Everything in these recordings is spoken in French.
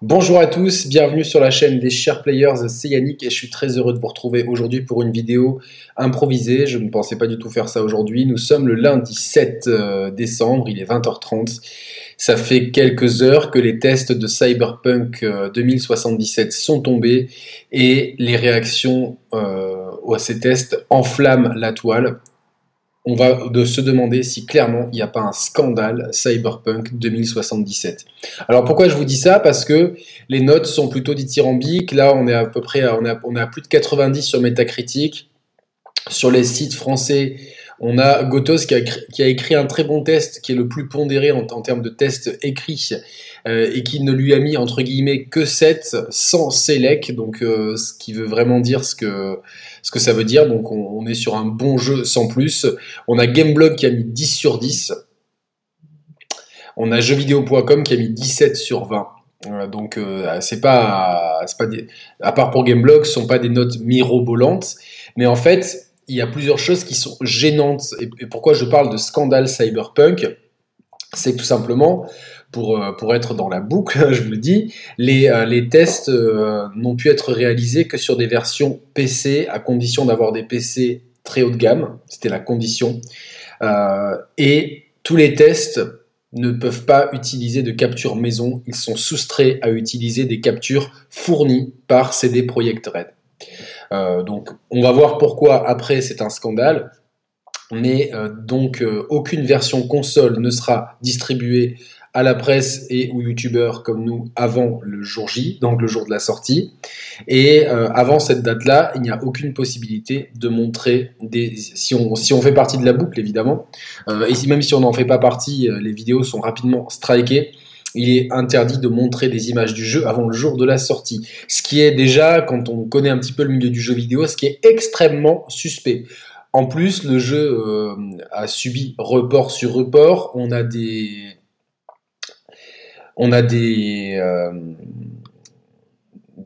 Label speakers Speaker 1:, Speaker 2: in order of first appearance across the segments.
Speaker 1: Bonjour à tous, bienvenue sur la chaîne des Share Players, c'est Yannick et je suis très heureux de vous retrouver aujourd'hui pour une vidéo improvisée. Je ne pensais pas du tout faire ça aujourd'hui. Nous sommes le lundi 7 euh, décembre, il est 20h30. Ça fait quelques heures que les tests de Cyberpunk 2077 euh, sont tombés et les réactions euh, à ces tests enflamment la toile on va de se demander si clairement il n'y a pas un scandale Cyberpunk 2077. Alors pourquoi je vous dis ça? Parce que les notes sont plutôt dithyrambiques. Là, on est à peu près, on, est à plus de 90 sur Metacritic. Sur les sites français, on a Gotos qui a, écrit un très bon test, qui est le plus pondéré en, termes de test écrit, euh, et qui ne lui a mis entre guillemets que 7 sans select, donc euh, ce qui veut vraiment dire ce que, ce que ça veut dire. Donc on, est sur un bon jeu sans plus. On a Gameblog qui a mis 10 sur 10. On a jeuxvideo.com qui a mis 17 sur 20. Euh, donc c'est pas, pas à part pour Gameblog, ce sont pas des notes mirobolantes, mais en fait il y a plusieurs choses qui sont gênantes. Et, pourquoi je parle de scandale cyberpunk C'est tout simplement, pour, euh, pour être dans la boucle, je vous le dis, les, euh, les tests euh, n'ont pu être réalisés que sur des versions PC, à condition d'avoir des PC très haut de gamme. C'était la condition. et tous les tests ne peuvent pas utiliser de capture maison. Ils sont soustraits à utiliser des captures fournies par CD Projekt Red. Euh, donc on va voir pourquoi après c'est un scandale. Mais euh, donc euh, aucune version console ne sera distribuée à la presse et aux youtubeurs comme nous avant le jour J, donc le jour de la sortie. Et avant cette date-là, il n'y a aucune possibilité de montrer des... Si on, si on fait partie de la boucle, évidemment, et même si on n'en fait pas partie, les vidéos sont rapidement strikées il est interdit de montrer des images du jeu avant le jour de la sortie. Ce qui est déjà, quand on connaît un petit peu le milieu du jeu vidéo, ce qui est extrêmement suspect. En plus, le jeu euh, a subi report sur report. On a des, euh,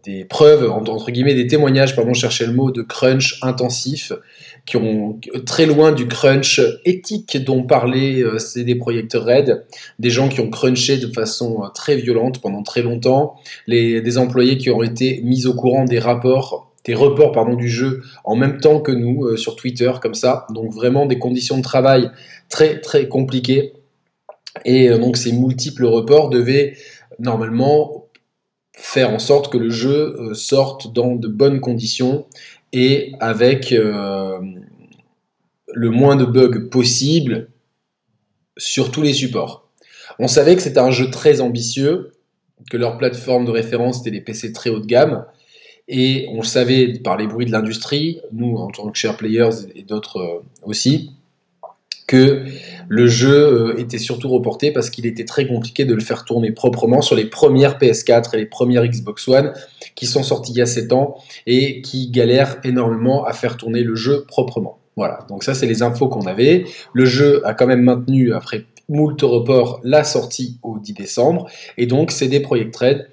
Speaker 1: des preuves, entre guillemets, des témoignages, pardon, chercher le mot, de crunch intensif qui ont très loin du crunch éthique dont parlait euh, CD Projekt Red, des gens qui ont crunché de façon euh, très violente pendant très longtemps, les, des employés qui ont été mis au courant des rapports des reports pardon, du jeu en même temps que nous euh, sur Twitter comme ça. Donc vraiment des conditions de travail très très compliquées. Et donc ces multiples reports devaient normalement faire en sorte que le jeu sorte dans de bonnes conditions et avec euh, le moins de bugs possible sur tous les supports. On savait que c'était un jeu très ambitieux, que leur plateforme de référence était des PC très haut de gamme, et on le savait par les bruits de l'industrie, nous en tant que share players et d'autres euh, aussi, que le jeu euh, était surtout reporté parce qu'il était très compliqué de le faire tourner proprement sur les premières PS4 et les premières Xbox One qui sont sorties il y a 7 ans et qui galèrent énormément à faire tourner le jeu proprement. Voilà, donc ça c'est les infos qu'on avait. Le jeu a quand même maintenu après moult report la sortie au 10 décembre et donc CD Projekt Red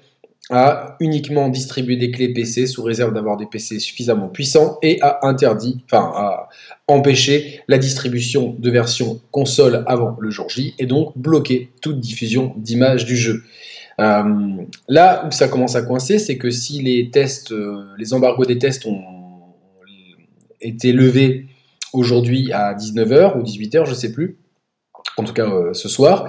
Speaker 1: a uniquement distribué des clés PC sous réserve d'avoir des PC suffisamment puissants et a interdit, enfin a empêché la distribution de versions console avant le jour J et donc bloqué toute diffusion d'images du jeu. Euh, là où ça commence à coincer, c'est que si les tests, euh, les embargos des tests ont été levés aujourd'hui à 19h ou 18h, je sais plus, en tout cas euh, ce soir,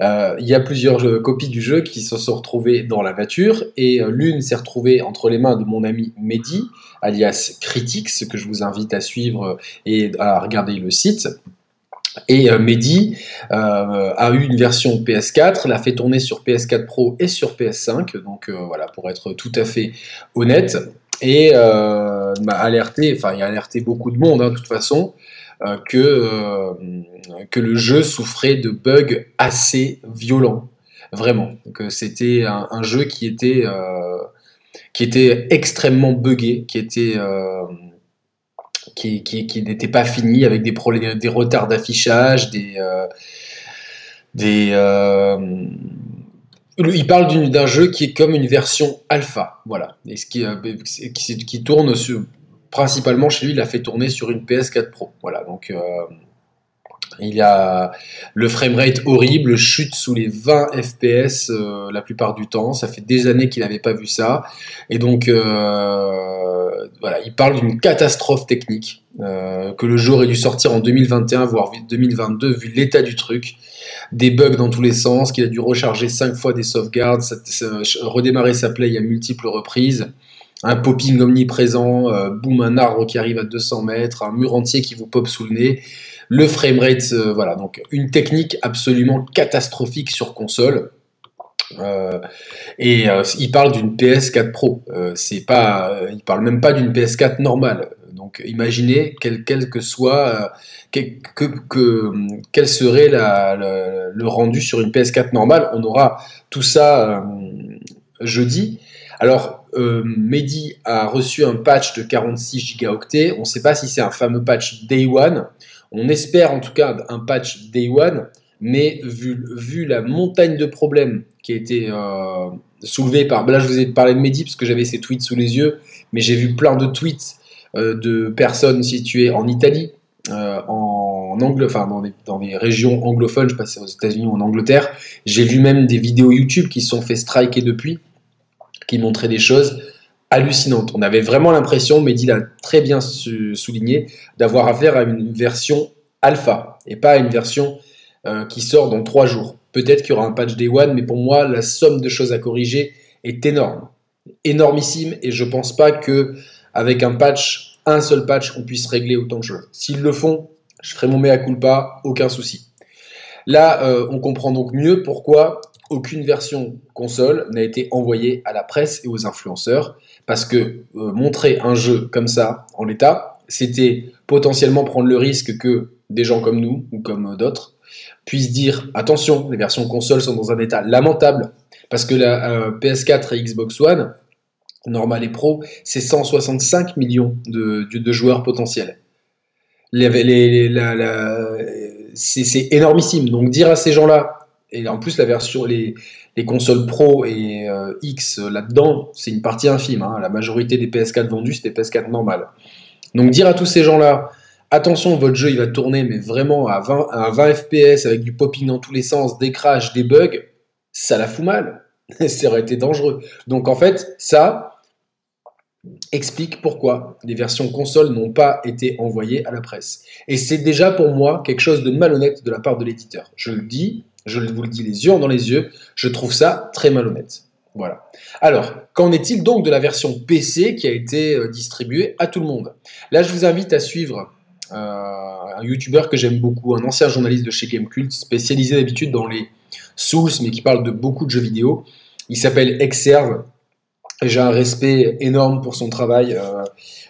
Speaker 1: euh, il y a plusieurs euh, copies du jeu qui se sont retrouvées dans la voiture et euh, l'une s'est retrouvée entre les mains de mon ami Mehdi, alias Critics, que je vous invite à suivre et à regarder le site. Et Mehdi a eu une version PS4, l'a fait tourner sur PS4 Pro et sur PS5, donc voilà, pour être tout à fait honnête, et m'a alerté, enfin il a alerté beaucoup de monde hein, de toute façon, euh, que, euh, que le jeu souffrait de bugs assez violents, vraiment. Que c'était un, jeu qui était, euh, qui était extrêmement buggé, qui était qui, n'était pas fini avec des, problèmes, des retards d'affichage, des, des il parle d'un jeu qui est comme une version alpha, voilà, et ce qui tourne sur, principalement chez lui, il a fait tourner sur une PS4 Pro. Voilà, donc euh, Il a le framerate horrible, chute sous les 20 FPS euh, la plupart du temps. Ça fait des années qu'il n'avait pas vu ça. Et donc, euh, voilà, il parle d'une catastrophe technique, que le jeu aurait dû sortir en 2021, voire 2022, vu l'état du truc. Des bugs dans tous les sens, qu'il a dû recharger 5 fois des sauvegardes, redémarrer sa play à multiples reprises un popping omniprésent, boum, un arbre qui arrive à 200 mètres, un mur entier qui vous pop sous le nez le framerate, euh, voilà, donc une technique absolument catastrophique sur console. Euh, et euh, il parle d'une PS4 Pro. c'est pas, il parle même pas d'une PS4 normale. Donc imaginez quel, que soit quel, que, quel serait le rendu sur une PS4 normale. On aura tout ça jeudi. Alors, Mehdi a reçu un patch de 46 Go. On ne sait pas si c'est un fameux patch Day One on espère en tout cas un patch Day One, mais vu, la montagne de problèmes qui a été euh, soulevée par. Là, je vous ai parlé de Mehdi parce que j'avais ses tweets sous les yeux, mais j'ai vu plein de tweets euh, de personnes situées en Italie, euh, en angle, enfin dans des, régions anglophones, je passais aux États-Unis ou en Angleterre. J'ai vu même des vidéos YouTube qui se sont fait striker depuis, qui montraient des choses hallucinante. On avait vraiment l'impression, Mehdi l'a très bien souligné, d'avoir affaire à une version alpha et pas à une version euh, qui sort dans trois jours. Peut-être qu'il y aura un patch Day One, mais pour moi, la somme de choses à corriger est énorme, énormissime, et je pense pas que avec un patch, un seul patch, on puisse régler autant de choses. S'ils le font, je ferai mon mea culpa, aucun souci. Là, euh, on comprend donc mieux pourquoi aucune version console n'a été envoyée à la presse et aux influenceurs. Parce que euh, montrer un jeu comme ça, en l'état, c'était potentiellement prendre le risque que des gens comme nous, ou comme d'autres, puissent dire attention, les versions console sont dans un état lamentable, parce que la euh, PS4 et Xbox One, normal et pro, c'est 165 millions de, joueurs potentiels. c'est énormissime. Donc dire à ces gens-là, et en plus la version, les, les consoles Pro et euh, X euh, là-dedans, c'est une partie infime. Hein. La majorité des PS4 vendus, c'est des PS4 normales. Donc dire à tous ces gens-là, attention, votre jeu il va tourner, mais vraiment à 20, à 20 FPS avec du popping dans tous les sens, des crashs, des bugs, ça la fout mal. ça aurait été dangereux. Donc en fait, ça explique pourquoi les versions consoles n'ont pas été envoyées à la presse. Et c'est déjà pour moi quelque chose de malhonnête de la part de l'éditeur. Je le dis, je vous le dis les yeux dans les yeux, je trouve ça très malhonnête. Voilà. Alors, qu'en est-il donc de la version PC qui a été euh, distribuée à tout le monde? Là, je vous invite à suivre euh, un YouTuber que j'aime beaucoup, un ancien journaliste de chez Gamecult, spécialisé d'habitude dans les Souls, mais qui parle de beaucoup de jeux vidéo. Il s'appelle Exerve. J'ai un respect énorme pour son travail. Euh,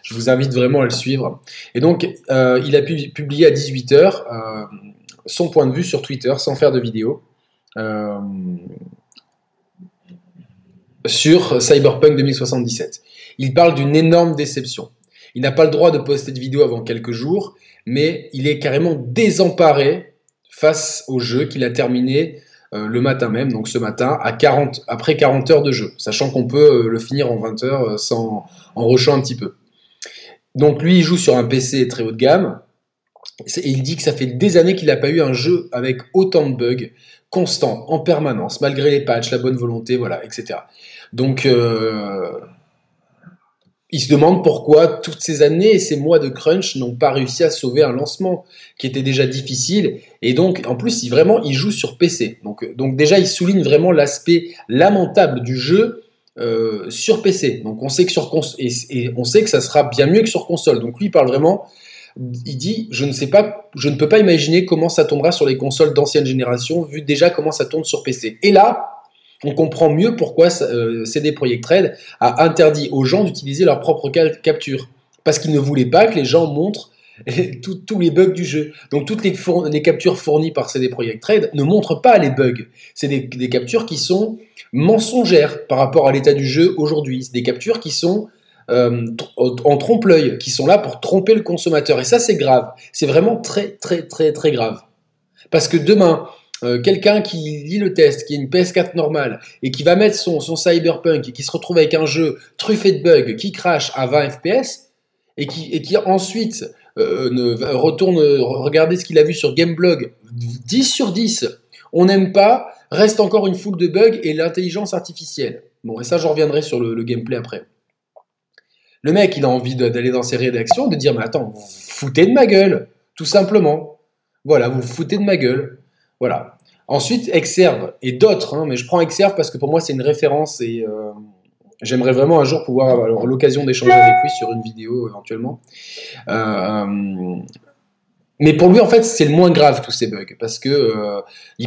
Speaker 1: je vous invite vraiment à le suivre. Et donc, il a pu, publié à 18h son point de vue sur Twitter sans faire de vidéo euh, sur Cyberpunk 2077. Il parle d'une énorme déception. Il n'a pas le droit de poster de vidéo avant quelques jours, mais il est carrément désemparé face au jeu qu'il a terminé euh, le matin même, donc ce matin, à 40, après 40 heures de jeu, sachant qu'on peut euh, le finir en 20 heures sans, en rushant un petit peu. Donc lui, il joue sur un PC très haut de gamme, il dit que ça fait des années qu'il n'a pas eu un jeu avec autant de bugs constants, en permanence, malgré les patchs, la bonne volonté, voilà, etc. Donc, euh, il se demande pourquoi toutes ces années et ces mois de crunch n'ont pas réussi à sauver un lancement qui était déjà difficile. Et donc, en plus, il, vraiment, il joue sur PC. Donc, donc déjà, il souligne vraiment l'aspect lamentable du jeu euh, sur PC. Donc, on sait que sur et on sait que ça sera bien mieux que sur console. Donc, lui, il parle vraiment il dit je ne sais pas, je ne peux pas imaginer comment ça tournera sur les consoles d'ancienne génération, vu déjà comment ça tourne sur PC. Et là, on comprend mieux pourquoi euh, CD Projekt Red a interdit aux gens d'utiliser leur propre capture, parce qu'ils ne voulaient pas que les gens montrent tous les bugs du jeu. Donc toutes les, les, captures fournies par CD Projekt Red ne montrent pas les bugs. C'est des, des, captures qui sont mensongères par rapport à l'état du jeu aujourd'hui. C'est des captures qui sont euh, en trompe-l'œil, qui sont là pour tromper le consommateur. Et ça, c'est grave. C'est vraiment très, très, très, très grave. Parce que demain, euh, quelqu'un qui lit le test, qui a une PS4 normale, et qui va mettre son, cyberpunk, et qui se retrouve avec un jeu truffé de bugs, qui crache à 20 FPS, et qui, ensuite ne, retourne regarder ce qu'il a vu sur Gameblog. 10 sur 10. On n'aime pas, reste encore une foule de bugs et l'intelligence artificielle. Bon, et ça, je reviendrai sur le, gameplay après. Le mec, il a envie d'aller dans ses rédactions, de dire, mais attends, vous, foutez de ma gueule, tout simplement. Voilà, vous, vous foutez de ma gueule. Voilà. Ensuite, Exerve et d'autres, hein, mais je prends Exerve parce que pour moi, c'est une référence et euh, j'aimerais vraiment un jour pouvoir avoir l'occasion d'échanger avec lui sur une vidéo éventuellement. Euh, mais pour lui, en fait, c'est le moins grave tous ces bugs parce que euh,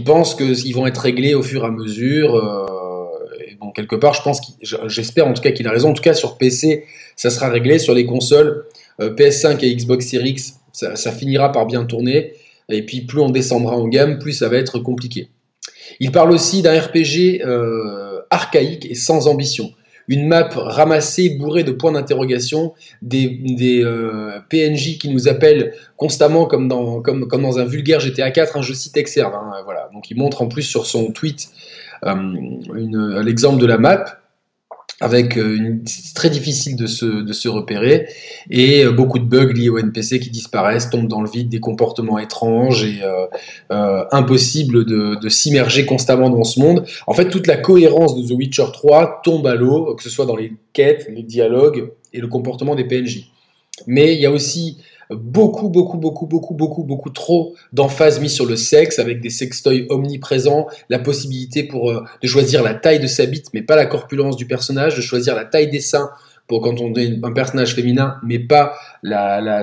Speaker 1: pense qu'ils vont être réglés au fur et à mesure. Quelque part, je pense, j'espère en tout cas qu'il a raison. En tout cas, sur PC, ça sera réglé. Sur les consoles PS5 et Xbox Series X, ça finira par bien tourner. Et puis plus on descendra en gamme, plus ça va être compliqué. Il parle aussi d'un RPG euh, archaïque et sans ambition. Une map ramassée, bourrée de points d'interrogation, des, euh, PNJ qui nous appellent constamment comme dans, comme, comme dans un vulgaire GTA 4, un je cite Exerve. Hein, voilà. Donc il montre en plus sur son tweet euh, l'exemple de la map avec euh, une, très difficile de se, de se repérer et euh, beaucoup de bugs liés au NPC qui disparaissent, tombent dans le vide, des comportements étranges et impossible de, de s'immerger constamment dans ce monde. En fait, toute la cohérence de The Witcher 3 tombe à l'eau, que ce soit dans les quêtes, les dialogues et le comportement des PNJ. Mais il y a aussi beaucoup, beaucoup, beaucoup, beaucoup, beaucoup, beaucoup trop d'emphase mise sur le sexe, avec des sextoys omniprésents, la possibilité pour euh, de choisir la taille de sa bite, mais pas la corpulence du personnage, de choisir la taille des seins pour quand on est un personnage féminin, mais pas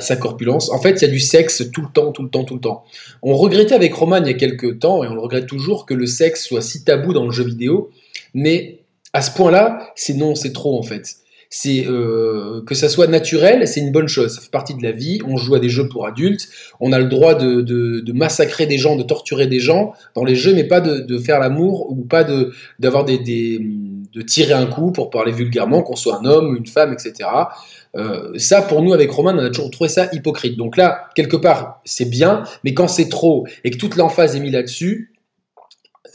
Speaker 1: sa corpulence. En fait, il y a du sexe tout le temps, tout le temps, tout le temps. On regrettait avec Roman il y a quelques temps, et on le regrette toujours, que le sexe soit si tabou dans le jeu vidéo, mais à ce point-là, c'est non, c'est trop en fait c'est euh, que ça soit naturel, c'est une bonne chose. Ça fait partie de la vie. On joue à des jeux pour adultes. On a le droit de, massacrer des gens, de torturer des gens dans les jeux, mais pas de, faire l'amour ou pas de d'avoir des, de tirer un coup pour parler vulgairement, qu'on soit un homme, une femme, etc. Euh, ça, pour nous, avec Roman, on a toujours trouvé ça hypocrite. Donc là, quelque part, c'est bien, mais quand c'est trop et que toute l'emphase est mise là-dessus,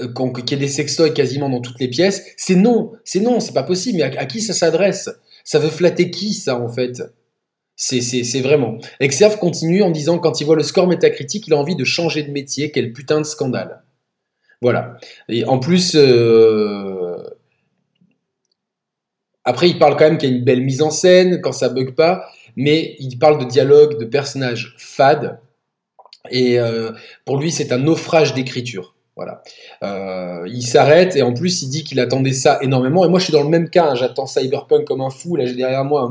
Speaker 1: euh, qu'il y ait des sextoys quasiment dans toutes les pièces, c'est non, c'est non, c'est pas possible. Mais à qui ça s'adresse? Ça veut flatter qui, ça, en fait? C'est vraiment. Exerve continue en disant quand il voit le score métacritique, il a envie de changer de métier. Quel putain de scandale. Voilà. Et en plus, euh, après, il parle quand même qu'il y a une belle mise en scène quand ça bug pas, mais il parle de dialogue, de personnages fades. Et euh, pour lui, c'est un naufrage d'écriture. Voilà. Euh, il s'arrête et en plus il dit qu'il attendait ça énormément. Et moi je suis dans le même cas, hein. j'attends Cyberpunk comme un fou. Là j'ai derrière moi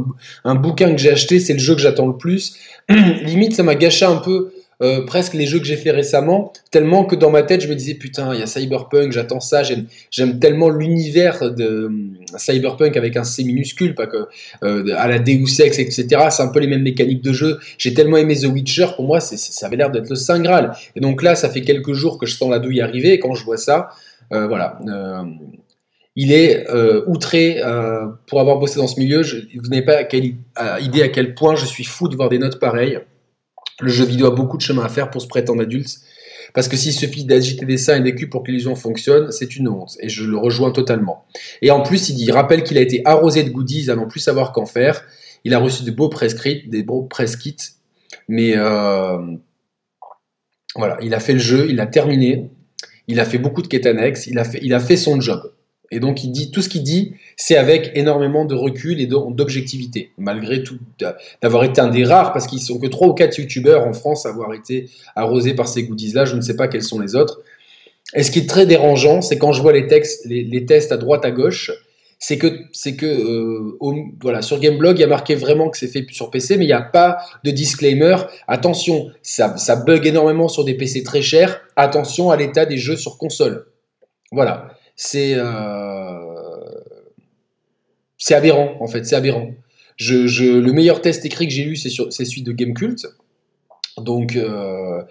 Speaker 1: un, un bouquin que j'ai acheté, c'est le jeu que j'attends le plus. Limite ça m'a gâché un peu euh, presque les jeux que j'ai fait récemment, tellement que dans ma tête je me disais putain il y a Cyberpunk, j'attends ça, j'aime tellement l'univers de euh, Cyberpunk avec un C minuscule, pas que euh, à la Deus Ex etc. C'est un peu les mêmes mécaniques de jeu. J'ai tellement aimé The Witcher, pour moi ça avait l'air d'être le saint graal. Et donc là ça fait quelques jours que je sens la douille arriver et quand je vois ça, voilà. il est outré pour avoir bossé dans ce milieu. Je, vous n'avez pas quelle, idée à quel point je suis fou de voir des notes pareilles. Le jeu vidéo a beaucoup de chemin à faire pour se prêter en adulte. Parce que s'il suffit d'agiter des seins et des culs pour que l'illusion fonctionne, c'est une honte. Et je le rejoins totalement. Et en plus, il dit, rappelle qu'il a été arrosé de goodies à n'en plus savoir qu'en faire. Il a reçu de beaux prescrits, des beaux press kits. Mais euh, voilà, il a fait le jeu, il a terminé. Il a fait beaucoup de quêtes annexes. Il a fait son job. Et donc il dit tout ce qu'il dit, c'est avec énormément de recul et d'objectivité, malgré tout d'avoir été un des rares, parce qu'ils sont que trois ou quatre youtubeurs en France à avoir été arrosés par ces goodies-là. Je ne sais pas quels sont les autres. Et ce qui est très dérangeant, c'est quand je vois les, textes, les, tests à droite à gauche, c'est que c'est que euh, voilà sur Gameblog il y a marqué vraiment que c'est fait sur PC mais il n'y a pas de disclaimer attention ça, ça bug énormément sur des PC très chers attention à l'état des jeux sur console voilà c'est euh, c'est aberrant en fait, c'est aberrant. Le meilleur test écrit que j'ai lu, c'est celui de Gamecult, donc euh,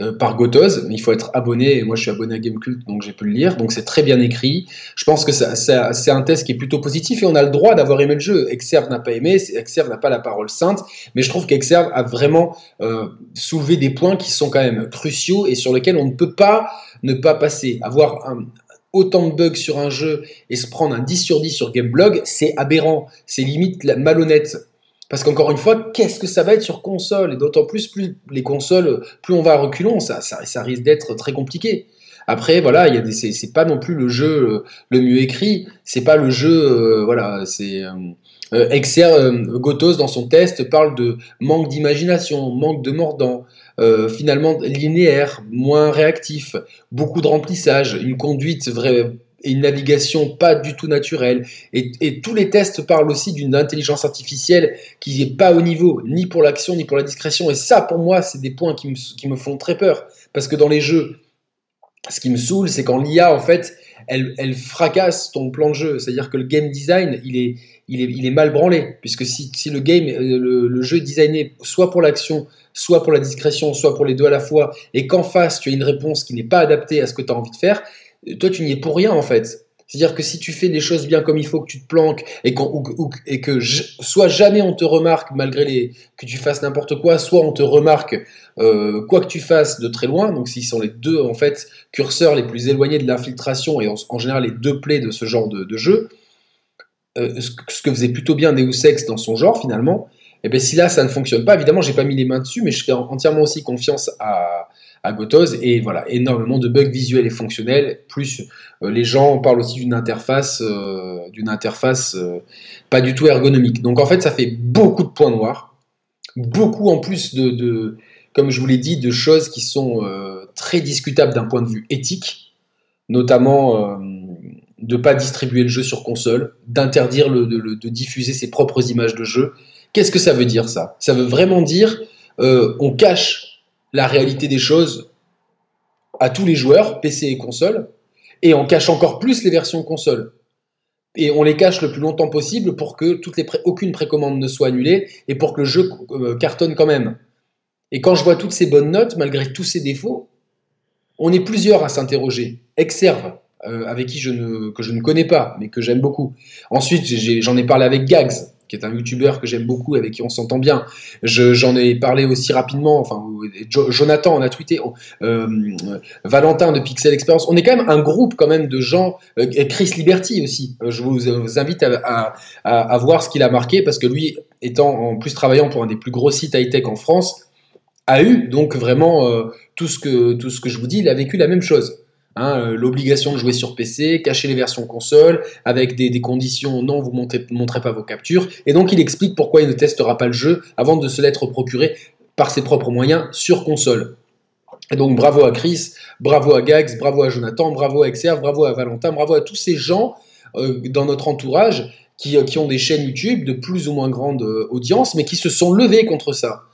Speaker 1: euh, par Gotoz. Il faut être abonné, et moi je suis abonné à Gamecult, donc j'ai pu le lire. Donc c'est très bien écrit. Je pense que c'est un test qui est plutôt positif et on a le droit d'avoir aimé le jeu. Exerve n'a pas aimé, Exerve n'a pas la parole sainte, mais je trouve qu'Exerve a vraiment euh, soulevé des points qui sont quand même cruciaux et sur lesquels on ne peut pas ne pas passer. Avoir un, autant de bugs sur un jeu et se prendre un 10 sur 10 sur Gameblog, c'est aberrant, c'est limite malhonnête. Parce qu'encore une fois, qu'est-ce que ça va être sur console? Et d'autant plus, plus les consoles, plus on va à reculons, ça, ça, risque d'être très compliqué. Après, voilà, il y a des, c'est, pas non plus le jeu euh, le mieux écrit, c'est pas le jeu, euh, voilà, c'est euh, euh Gotos dans son test parle de manque d'imagination, manque de mordant, finalement linéaire, moins réactif, beaucoup de remplissage, une conduite vraie et une navigation pas du tout naturelle. Et, tous les tests parlent aussi d'une intelligence artificielle qui n'est pas au niveau, ni pour l'action, ni pour la discrétion. Et ça, pour moi, c'est des points qui me, font très peur. Parce que dans les jeux, ce qui me saoule, c'est quand l'IA, en fait, elle, fracasse ton plan de jeu. C'est-à-dire que le game design, il est, il est, mal branlé. Puisque si, le game, euh, le, le, jeu est designé soit pour l'action, soit pour la discrétion, soit pour les deux à la fois, et qu'en face, tu as une réponse qui n'est pas adaptée à ce que tu as envie de faire, toi, tu n'y es pour rien, en fait. C'est-à-dire que si tu fais les choses bien comme il faut, que tu te planques et, et que soit jamais on te remarque malgré les, que tu fasses n'importe quoi, soit on te remarque euh, quoi que tu fasses de très loin. Donc, s'ils sont les deux en fait curseurs les plus éloignés de l'infiltration et en, général les deux plaies de ce genre de, jeu, euh, ce, que faisait plutôt bien Deus Ex dans son genre finalement. Et eh bien si là ça ne fonctionne pas, évidemment j'ai pas mis les mains dessus, mais je fais entièrement aussi confiance à, à Gotos et voilà énormément de bugs visuels et fonctionnels. Plus euh, les gens parlent aussi d'une interface, euh, d'une interface pas du tout ergonomique. Donc en fait ça fait beaucoup de points noirs, beaucoup en plus de, comme je vous l'ai dit, de choses qui sont très discutables d'un point de vue éthique, notamment de pas distribuer le jeu sur console, d'interdire de, diffuser ses propres images de jeu. Qu'est-ce que ça veut dire ça? Ça veut vraiment dire on cache la réalité des choses à tous les joueurs, PC et console, et on cache encore plus les versions console. Et on les cache le plus longtemps possible pour que aucune précommande ne soit annulée et pour que le jeu euh, cartonne quand même. Et quand je vois toutes ces bonnes notes, malgré tous ces défauts, on est plusieurs à s'interroger. Exerve, euh, avec qui je ne, que je ne connais pas, mais que j'aime beaucoup. Ensuite, j'en ai, parlé avec Gags, qui est un youtubeur que j'aime beaucoup, avec qui on s'entend bien. J'en ai parlé aussi rapidement, enfin, Jonathan en a tweeté, euh, Valentin de Pixel Experience. On est quand même un groupe quand même de gens, euh, Chris Liberty aussi. je vous, invite à, à, voir ce qu'il a marqué, parce que lui, étant en plus travaillant pour un des plus gros sites high-tech en France, a eu donc vraiment tout, ce que, tout ce que je vous dis, il a vécu la même chose. Hein, euh, l'obligation de jouer sur PC, cacher les versions console, avec des, conditions non, vous ne montrez pas vos captures. Et donc il explique pourquoi il ne testera pas le jeu avant de se l'être procuré par ses propres moyens sur console. Et donc bravo à Chris, bravo à Gags, bravo à Jonathan, bravo à Exerve, bravo à Valentin, bravo à tous ces gens euh, dans notre entourage qui, qui, ont des chaînes YouTube de plus ou moins grande euh, audience, mais qui se sont levés contre ça.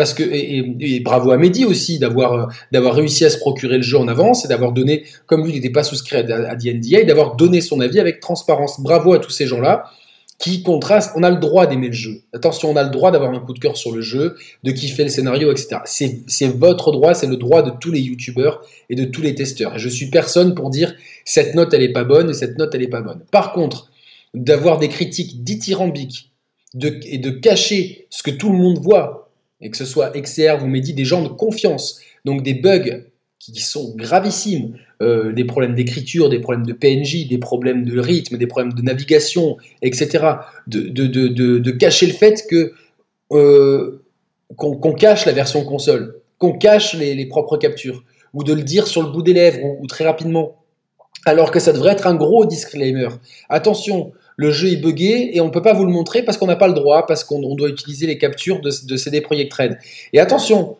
Speaker 1: Parce que, et, bravo à Mehdi aussi d'avoir, euh, d'avoir réussi à se procurer le jeu en avance et d'avoir donné, comme lui n'était pas souscrit à, à DNDA, d'avoir donné son avis avec transparence. Bravo à tous ces gens-là qui contrastent. On a le droit d'aimer le jeu. Attention, on a le droit d'avoir un coup de cœur sur le jeu, de kiffer le scénario, etc. C'est, votre droit, c'est le droit de tous les youtubeurs et de tous les testeurs. Et je suis personne pour dire cette note elle est pas bonne et cette note elle est pas bonne. Par contre, d'avoir des critiques dithyrambiques et de cacher ce que tout le monde voit, et que ce soit XR ou Mehdi, des gens de confiance, donc des bugs qui sont gravissimes, euh, des problèmes d'écriture, des problèmes de PNJ, des problèmes de rythme, des problèmes de navigation, etc. De, cacher le fait que euh, qu'on cache la version console, qu'on cache les, propres captures, ou de le dire sur le bout des lèvres ou très rapidement, alors que ça devrait être un gros disclaimer. Attention, le jeu est buggé et on ne peut pas vous le montrer parce qu'on n'a pas le droit, parce qu'on doit utiliser les captures de, CD Projekt Red. Et attention,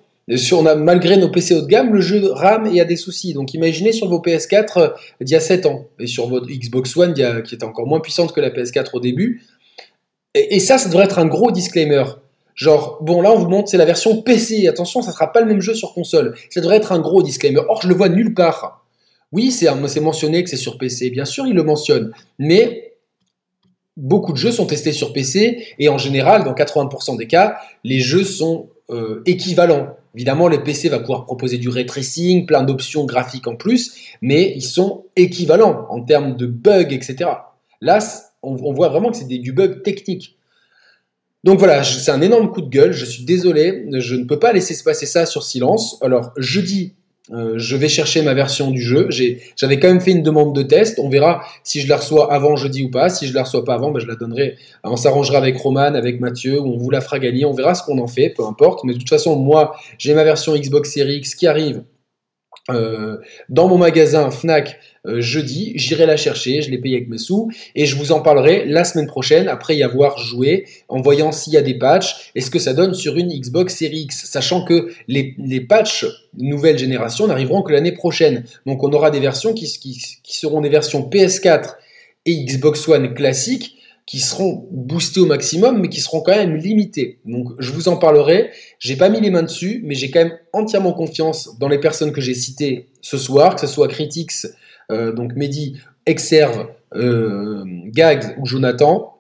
Speaker 1: on a, malgré nos PC haut de gamme, le jeu rame et a des soucis. Donc imaginez sur vos PS4 euh, d'il y a 7 ans et sur votre Xbox One qui était encore moins puissante que la PS4 au début. Et, ça, ça devrait être un gros disclaimer. Genre, bon, là, on vous montre, c'est la version PC. Attention, ça ne sera pas le même jeu sur console. Ça devrait être un gros disclaimer. Or, je le vois nulle part. Oui, c'est mentionné que c'est sur PC. Bien sûr, il le mentionne. Mais beaucoup de jeux sont testés sur PC et en général, dans 80% des cas, les jeux sont euh, équivalents. Évidemment, le PC va pouvoir proposer du ray plein d'options graphiques en plus, mais ils sont équivalents en termes de bugs, etc. Là, on, voit vraiment que c'est du bug technique. Donc voilà, c'est un énorme coup de gueule, je suis désolé, je ne peux pas laisser se passer ça sur silence. Alors, je dis Euh, je vais chercher ma version du jeu. J'avais quand même fait une demande de test. On verra si je la reçois avant jeudi ou pas. Si je la reçois pas avant, ben je la donnerai. On s'arrangera avec Roman, avec Mathieu, on vous la fera gagner. On verra ce qu'on en fait, peu importe. Mais de toute façon, moi, j'ai ma version Xbox Series X qui arrive euh, dans mon magasin Fnac euh, jeudi. J'irai la chercher, je l'ai payé avec mes sous et je vous en parlerai la semaine prochaine après y avoir joué en voyant s'il y a des patchs et ce que ça donne sur une Xbox Series X, sachant que les, les patchs nouvelle génération n'arriveront que l'année prochaine. Donc on aura des versions qui, qui, qui seront des versions PS4 et Xbox One classiques qui seront boostés au maximum, mais qui seront quand même limités. Donc je vous en parlerai. J'ai pas mis les mains dessus, mais j'ai quand même entièrement confiance dans les personnes que j'ai citées ce soir, que ce soit Critics, euh, donc Mehdi, Exerve, euh, Gags ou Jonathan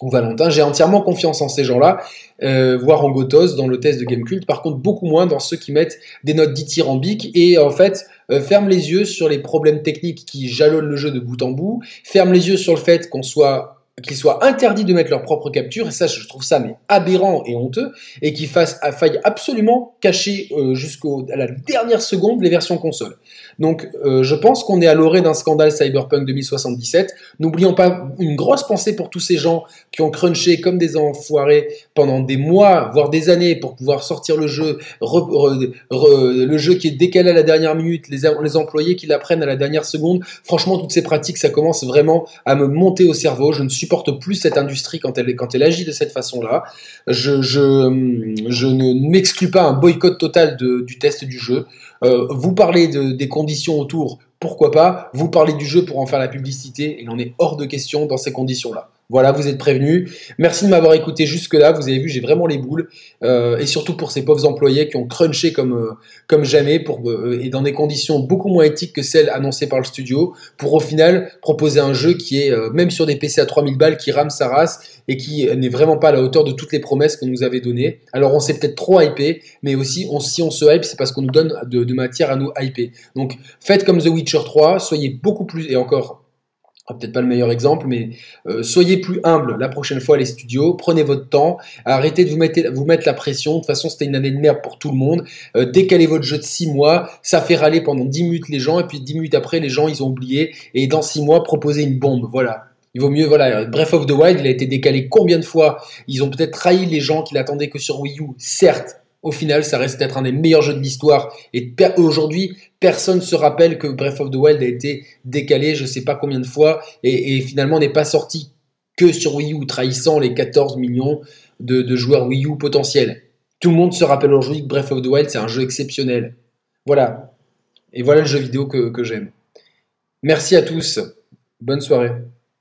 Speaker 1: ou Valentin. J'ai entièrement confiance en ces gens-là, euh, voire en Gotos dans le test de Gamecult. Par contre, beaucoup moins dans ceux qui mettent des notes dithyrambiques et en fait euh, ferment les yeux sur les problèmes techniques qui jalonnent le jeu de bout en bout, ferment les yeux sur le fait qu'on soit qu'ils soient interdits de mettre leur propre capture, et ça je trouve ça mais aberrant et honteux, et qu'ils fassent faille absolument cacher euh, jusqu'à la dernière seconde les versions console. Donc euh, je pense qu'on est à l'orée d'un scandale Cyberpunk 2077. N'oublions pas une grosse pensée pour tous ces gens qui ont crunché comme des enfoirés pendant des mois, voire des années pour pouvoir sortir le jeu, le jeu qui est décalé à la dernière minute, les, les employés qui l'apprennent à la dernière seconde. Franchement, toutes ces pratiques, ça commence vraiment à me monter au cerveau. Je ne suis supporte plus cette industrie quand elle, quand elle agit de cette façon-là. Je, je, je ne m'exclus pas un boycott total de, du test du jeu. Euh, vous parlez de, des conditions autour, pourquoi pas. Vous parlez du jeu pour en faire la publicité, il en est hors de question dans ces conditions-là. Voilà, vous êtes prévenus. Merci de m'avoir écouté jusque-là. Vous avez vu, j'ai vraiment les boules. Euh, et surtout pour ces pauvres employés qui ont crunché comme, euh, jamais euh, et dans des conditions beaucoup moins éthiques que celles annoncées par le studio pour au final proposer un jeu qui est, même sur des PC à 3000 balles, qui rame sa race et qui n'est vraiment pas à la hauteur de toutes les promesses qu'on nous avait données. Alors on s'est peut-être trop hypé, mais aussi on, si on se hype, c'est parce qu'on nous donne de, de matière à nous hyper. Donc faites comme The Witcher 3, soyez beaucoup plus, et encore peut-être pas le meilleur exemple, mais euh, soyez plus humble la prochaine fois les studios, prenez votre temps, arrêtez de vous mettre, vous mettre la pression, de toute façon c'était une année de merde pour tout le monde, euh, décalez votre jeu de 6 mois, ça fait râler pendant 10 minutes les gens, et puis 10 minutes après les gens ils ont oublié, et dans 6 mois proposez une bombe, voilà. Il vaut mieux, voilà, Breath of the Wild, il a été décalé combien de fois? Ils ont peut-être trahi les gens qui l'attendaient que sur Wii U, certes, au final, ça reste être un des meilleurs jeux de l'histoire. Et aujourd'hui, personne ne se rappelle que Breath of the Wild a été décalé, je ne sais pas combien de fois, et, finalement n'est pas sorti que sur Wii U, trahissant les 14 millions de, joueurs Wii U potentiels. Tout le monde se rappelle aujourd'hui que Breath of the Wild, c'est un jeu exceptionnel. Voilà. Et voilà le jeu vidéo que, que j'aime. Merci à tous. Bonne soirée.